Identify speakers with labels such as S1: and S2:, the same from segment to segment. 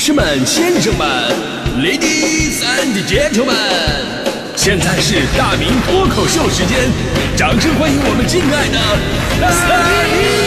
S1: 士们、先生们，Ladies and Gentlemen，现在是大明脱口秀时间，掌声欢迎我们敬爱的大明！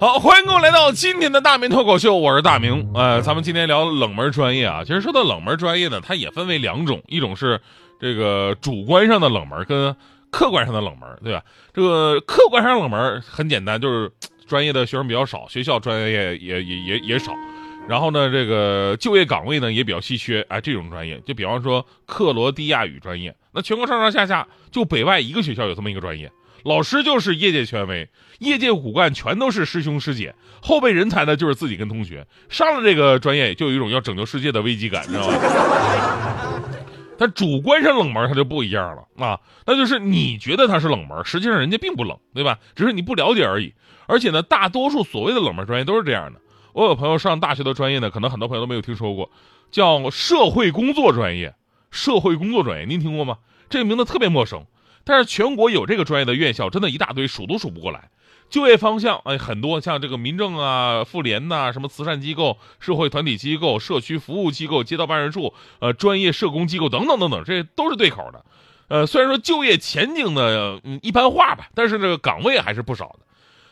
S2: 好，欢迎各位来到今天的大明脱口秀，我是大明。呃，咱们今天聊冷门专业啊。其实说到冷门专业呢，它也分为两种，一种是这个主观上的冷门，跟客观上的冷门，对吧？这个客观上冷门很简单，就是专业的学生比较少，学校专业也也也也少，然后呢，这个就业岗位呢也比较稀缺。哎，这种专业，就比方说克罗地亚语专业，那全国上上下下就北外一个学校有这么一个专业。老师就是业界权威，业界骨干全都是师兄师姐，后备人才呢就是自己跟同学。上了这个专业，就有一种要拯救世界的危机感，知道吧？但主观上冷门，它就不一样了啊，那就是你觉得它是冷门，实际上人家并不冷，对吧？只是你不了解而已。而且呢，大多数所谓的冷门专业都是这样的。我有朋友上大学的专业呢，可能很多朋友都没有听说过，叫社会工作专业。社会工作专业，您听过吗？这个名字特别陌生。但是全国有这个专业的院校，真的一大堆，数都数不过来。就业方向，哎，很多，像这个民政啊、妇联呐、什么慈善机构、社会团体机构、社区服务机构、街道办事处、呃，专业社工机构等等等等，这都是对口的。呃，虽然说就业前景呢，一般化吧，但是这个岗位还是不少的。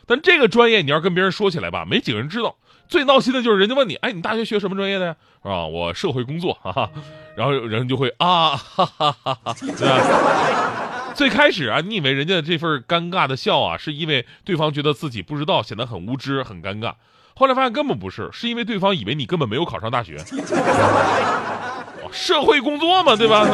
S2: 但这个专业你要跟别人说起来吧，没几个人知道。最闹心的就是人家问你，哎，你大学学什么专业的呀？啊？我社会工作，哈哈。然后人就会啊，哈哈哈哈，最开始啊，你以为人家这份尴尬的笑啊，是因为对方觉得自己不知道，显得很无知、很尴尬。后来发现根本不是，是因为对方以为你根本没有考上大学。社会工作嘛，对吧？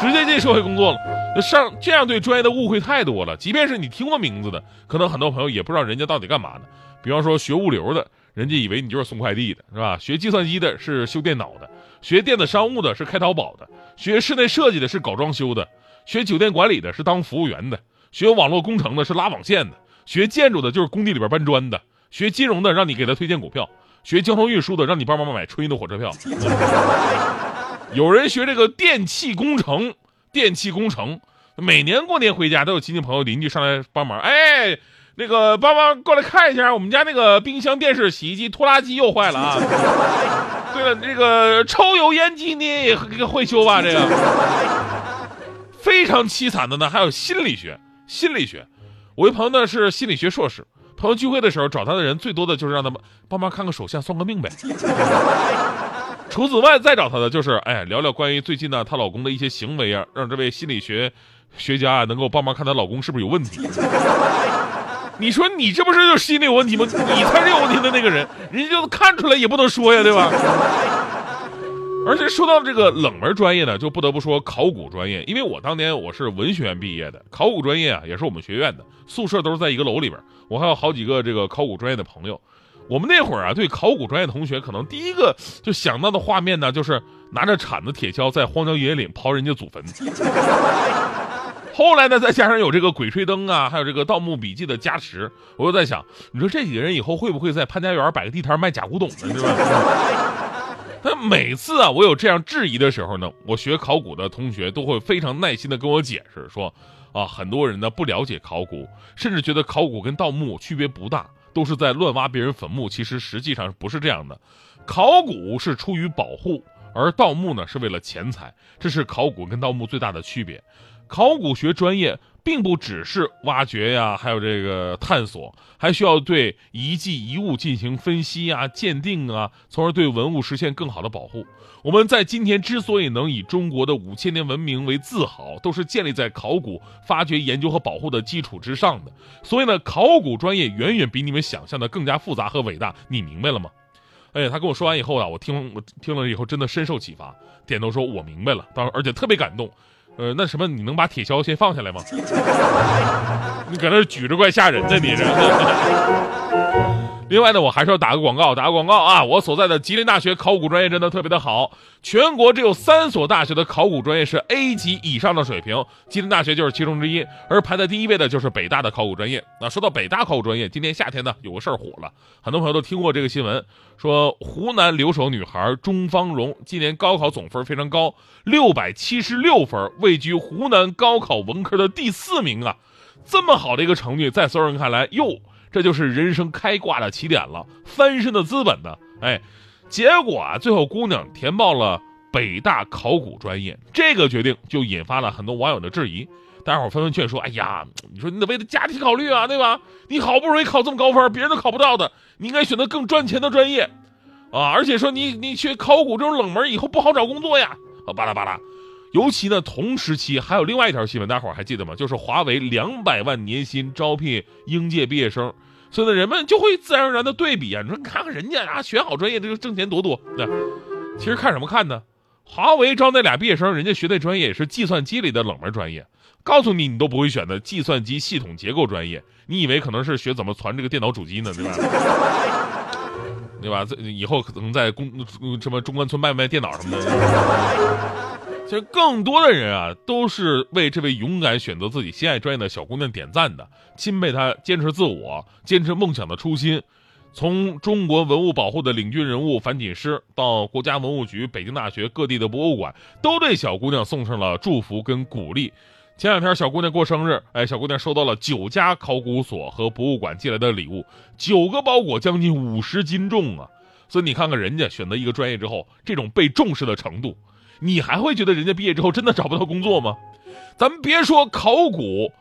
S2: 直接进社会工作了。上这样对专业的误会太多了。即便是你听过名字的，可能很多朋友也不知道人家到底干嘛的。比方说学物流的，人家以为你就是送快递的，是吧？学计算机的是修电脑的，学电子商务的是开淘宝的，学室内设计的是搞装修的。学酒店管理的是当服务员的，学网络工程的是拉网线的，学建筑的就是工地里边搬砖的，学金融的让你给他推荐股票，学交通运输的让你帮忙买春运的火车票。有人学这个电气工程，电气工程每年过年回家都有亲戚朋友邻居上来帮忙，哎，那个帮忙过来看一下，我们家那个冰箱、电视、洗衣机、拖拉机又坏了啊。对了，这个抽油烟机你也会修吧？这个。非常凄惨的呢，还有心理学。心理学，我一朋友呢是心理学硕士，朋友聚会的时候找他的人最多的就是让他们帮忙看个手相、算个命呗。除此外，再找他的就是哎聊聊关于最近呢她老公的一些行为啊，让这位心理学学家啊能够帮忙看她老公是不是有问题。你说你这不是就心理有问题吗？你才是有问题的那个人，人家就看出来也不能说呀，对吧？而且说到这个冷门专业呢，就不得不说考古专业，因为我当年我是文学院毕业的，考古专业啊也是我们学院的，宿舍都是在一个楼里边。我还有好几个这个考古专业的朋友，我们那会儿啊，对考古专业同学，可能第一个就想到的画面呢，就是拿着铲子、铁锹在荒郊野岭刨人家祖坟。后来呢，再加上有这个《鬼吹灯》啊，还有这个《盗墓笔记》的加持，我就在想，你说这几个人以后会不会在潘家园摆个地摊卖假古董呢？是吧？每次啊，我有这样质疑的时候呢，我学考古的同学都会非常耐心的跟我解释说，啊，很多人呢不了解考古，甚至觉得考古跟盗墓区别不大，都是在乱挖别人坟墓。其实实际上不是这样的，考古是出于保护，而盗墓呢是为了钱财，这是考古跟盗墓最大的区别。考古学专业。并不只是挖掘呀，还有这个探索，还需要对遗迹遗物进行分析啊、鉴定啊，从而对文物实现更好的保护。我们在今天之所以能以中国的五千年文明为自豪，都是建立在考古发掘、研究和保护的基础之上的。所以呢，考古专业远远比你们想象的更加复杂和伟大。你明白了吗？哎，他跟我说完以后啊，我听我听了以后真的深受启发，点头说：“我明白了。”当而且特别感动。呃，那什么，你能把铁锹先放下来吗？你搁那举着怪吓人的，你这。另外呢，我还是要打个广告，打个广告啊！我所在的吉林大学考古专业真的特别的好，全国只有三所大学的考古专业是 A 级以上的水平，吉林大学就是其中之一。而排在第一位的就是北大的考古专业。那说到北大考古专业，今年夏天呢有个事儿火了，很多朋友都听过这个新闻，说湖南留守女孩钟芳蓉今年高考总分非常高，六百七十六分，位居湖南高考文科的第四名啊！这么好的一个成绩，在所有人看来，哟。这就是人生开挂的起点了，翻身的资本呢。哎，结果啊，最后姑娘填报了北大考古专业，这个决定就引发了很多网友的质疑。大伙纷纷劝说：“哎呀，你说你得为了家庭考虑啊，对吧？你好不容易考这么高分，别人都考不到的，你应该选择更赚钱的专业啊！而且说你你学考古这种冷门，以后不好找工作呀。”啊，巴拉巴拉。尤其呢，同时期还有另外一条新闻，大伙儿还记得吗？就是华为两百万年薪招聘应届毕业生，所以呢，人们就会自然而然的对比啊。你说，你看看人家啊，选好专业，这个挣钱多多。对，其实看什么看呢？华为招那俩毕业生，人家学那专业也是计算机里的冷门专业，告诉你你都不会选的计算机系统结构专业，你以为可能是学怎么传这个电脑主机呢？对吧？对吧？这以后可能在公什么中关村卖卖电脑什么的。其实更多的人啊，都是为这位勇敢选择自己心爱专业的小姑娘点赞的，钦佩她坚持自我、坚持梦想的初心。从中国文物保护的领军人物樊锦诗，到国家文物局、北京大学各地的博物馆，都对小姑娘送上了祝福跟鼓励。前两天小姑娘过生日，哎，小姑娘收到了九家考古所和博物馆寄来的礼物，九个包裹将近五十斤重啊！所以你看看人家选择一个专业之后，这种被重视的程度。你还会觉得人家毕业之后真的找不到工作吗？咱们别说考古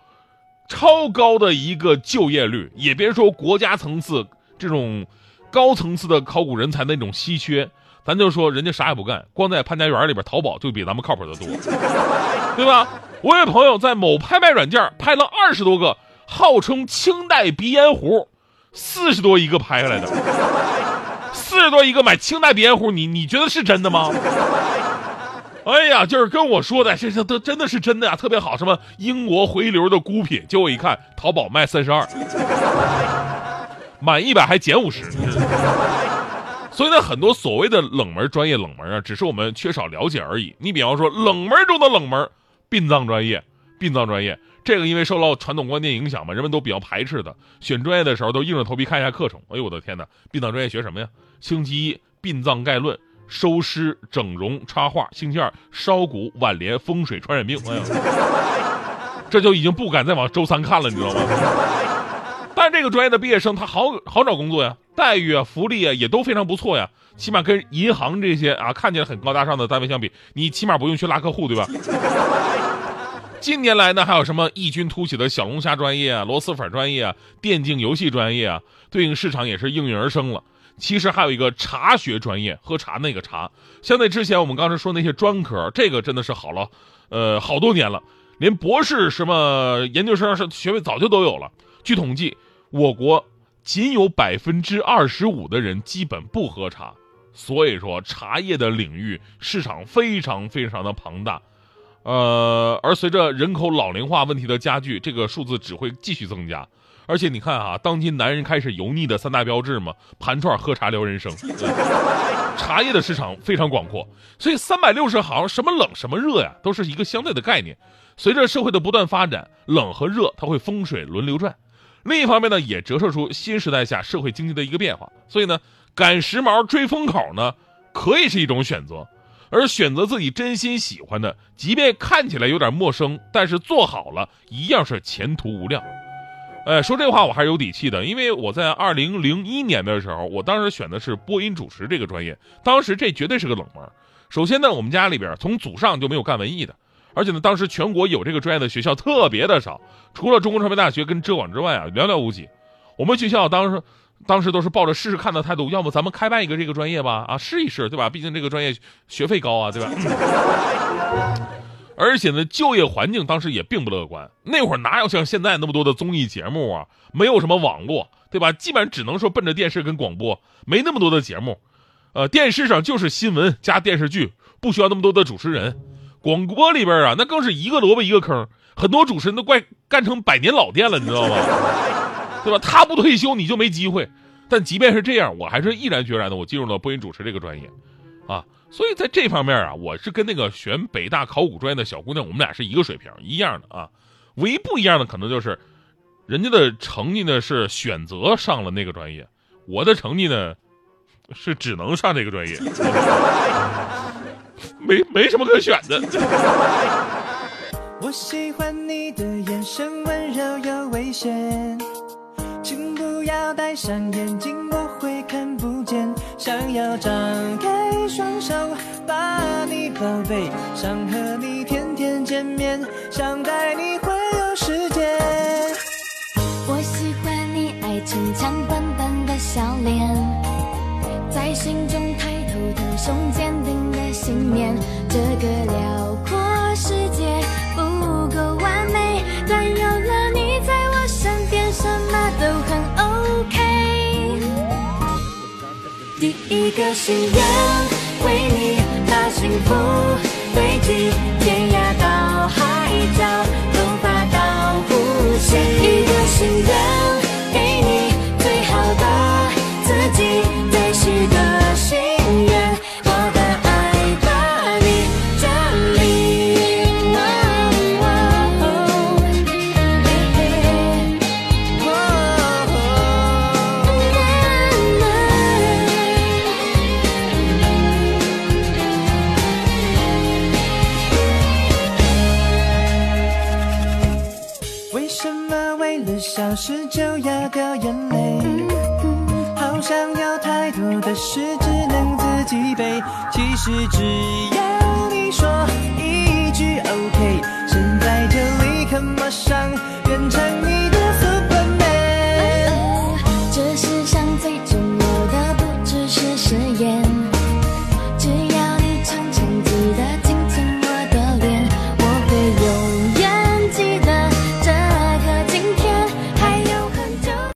S2: 超高的一个就业率，也别说国家层次这种高层次的考古人才那种稀缺，咱就说人家啥也不干，光在潘家园里边淘宝就比咱们靠谱的多，对吧？我有朋友在某拍卖软件拍了二十多个号称清代鼻烟壶，四十多一个拍下来的，四十多一个买清代鼻烟壶，你你觉得是真的吗？哎呀，就是跟我说的，这这都真的是真的呀，特别好。什么英国回流的孤品，结果一看，淘宝卖三十二，满一百还减五十。所以呢，很多所谓的冷门专业冷门啊，只是我们缺少了解而已。你比方说，冷门中的冷门，殡葬专业，殡葬专业这个因为受到传统观念影响嘛，人们都比较排斥的。选专业的时候都硬着头皮看一下课程。哎呦我的天哪，殡葬专业学什么呀？星期一殡葬概论。收尸、整容、插画，星期二烧骨、挽联、风水、传染病。哎呀，这就已经不敢再往周三看了，你知道吗？但这个专业的毕业生他好好找工作呀，待遇啊、福利啊也都非常不错呀。起码跟银行这些啊看起来很高大上的单位相比，你起码不用去拉客户，对吧？近年来呢，还有什么异军突起的小龙虾专业啊、螺蛳粉专业啊、电竞游戏专业啊，对应市场也是应运而生了。其实还有一个茶学专业，喝茶那个茶，相对之前我们刚才说那些专科，这个真的是好了，呃，好多年了，连博士什么研究生是学位早就都有了。据统计，我国仅有百分之二十五的人基本不喝茶，所以说茶叶的领域市场非常非常的庞大，呃，而随着人口老龄化问题的加剧，这个数字只会继续增加。而且你看啊，当今男人开始油腻的三大标志嘛，盘串、喝茶、聊人生，茶叶的市场非常广阔，所以三百六十行，什么冷什么热呀，都是一个相对的概念。随着社会的不断发展，冷和热它会风水轮流转。另一方面呢，也折射出新时代下社会经济的一个变化。所以呢，赶时髦、追风口呢，可以是一种选择，而选择自己真心喜欢的，即便看起来有点陌生，但是做好了一样是前途无量。哎，说这话我还是有底气的，因为我在二零零一年的时候，我当时选的是播音主持这个专业，当时这绝对是个冷门。首先呢，我们家里边从祖上就没有干文艺的，而且呢，当时全国有这个专业的学校特别的少，除了中国传媒大学跟浙广之外啊，寥寥无几。我们学校当时当时都是抱着试试看的态度，要么咱们开办一个这个专业吧，啊，试一试，对吧？毕竟这个专业学费高啊，对吧？而且呢，就业环境当时也并不乐观。那会儿哪有像现在那么多的综艺节目啊？没有什么网络，对吧？基本上只能说奔着电视跟广播，没那么多的节目。呃，电视上就是新闻加电视剧，不需要那么多的主持人。广播里边啊，那更是一个萝卜一个坑，很多主持人都快干成百年老店了，你知道吗？对吧？他不退休，你就没机会。但即便是这样，我还是毅然决然的，我进入了播音主持这个专业，啊，所以在这方面啊，我是跟那个选北大考古专业的小姑娘，我们俩是一个水平，一样的啊。唯一不一样的可能就是，人家的成绩呢是选择上了那个专业，我的成绩呢是只能上这个专业，没没什么可选的。
S3: 我喜欢你的眼神温柔又危险。请不要戴上眼镜，我会看不见。想要张开宝贝，想和你天天见面，想带你环游世界。
S4: 我喜欢你爱逞强笨笨的笑脸，在心中抬头挺胸坚定的信念。这个辽阔世界不够完美，但有了你在我身边，什么都很 OK。第一个心愿，为你把幸福堆积，
S3: 是就要掉眼泪，好想要太多的事只能自己背。其实只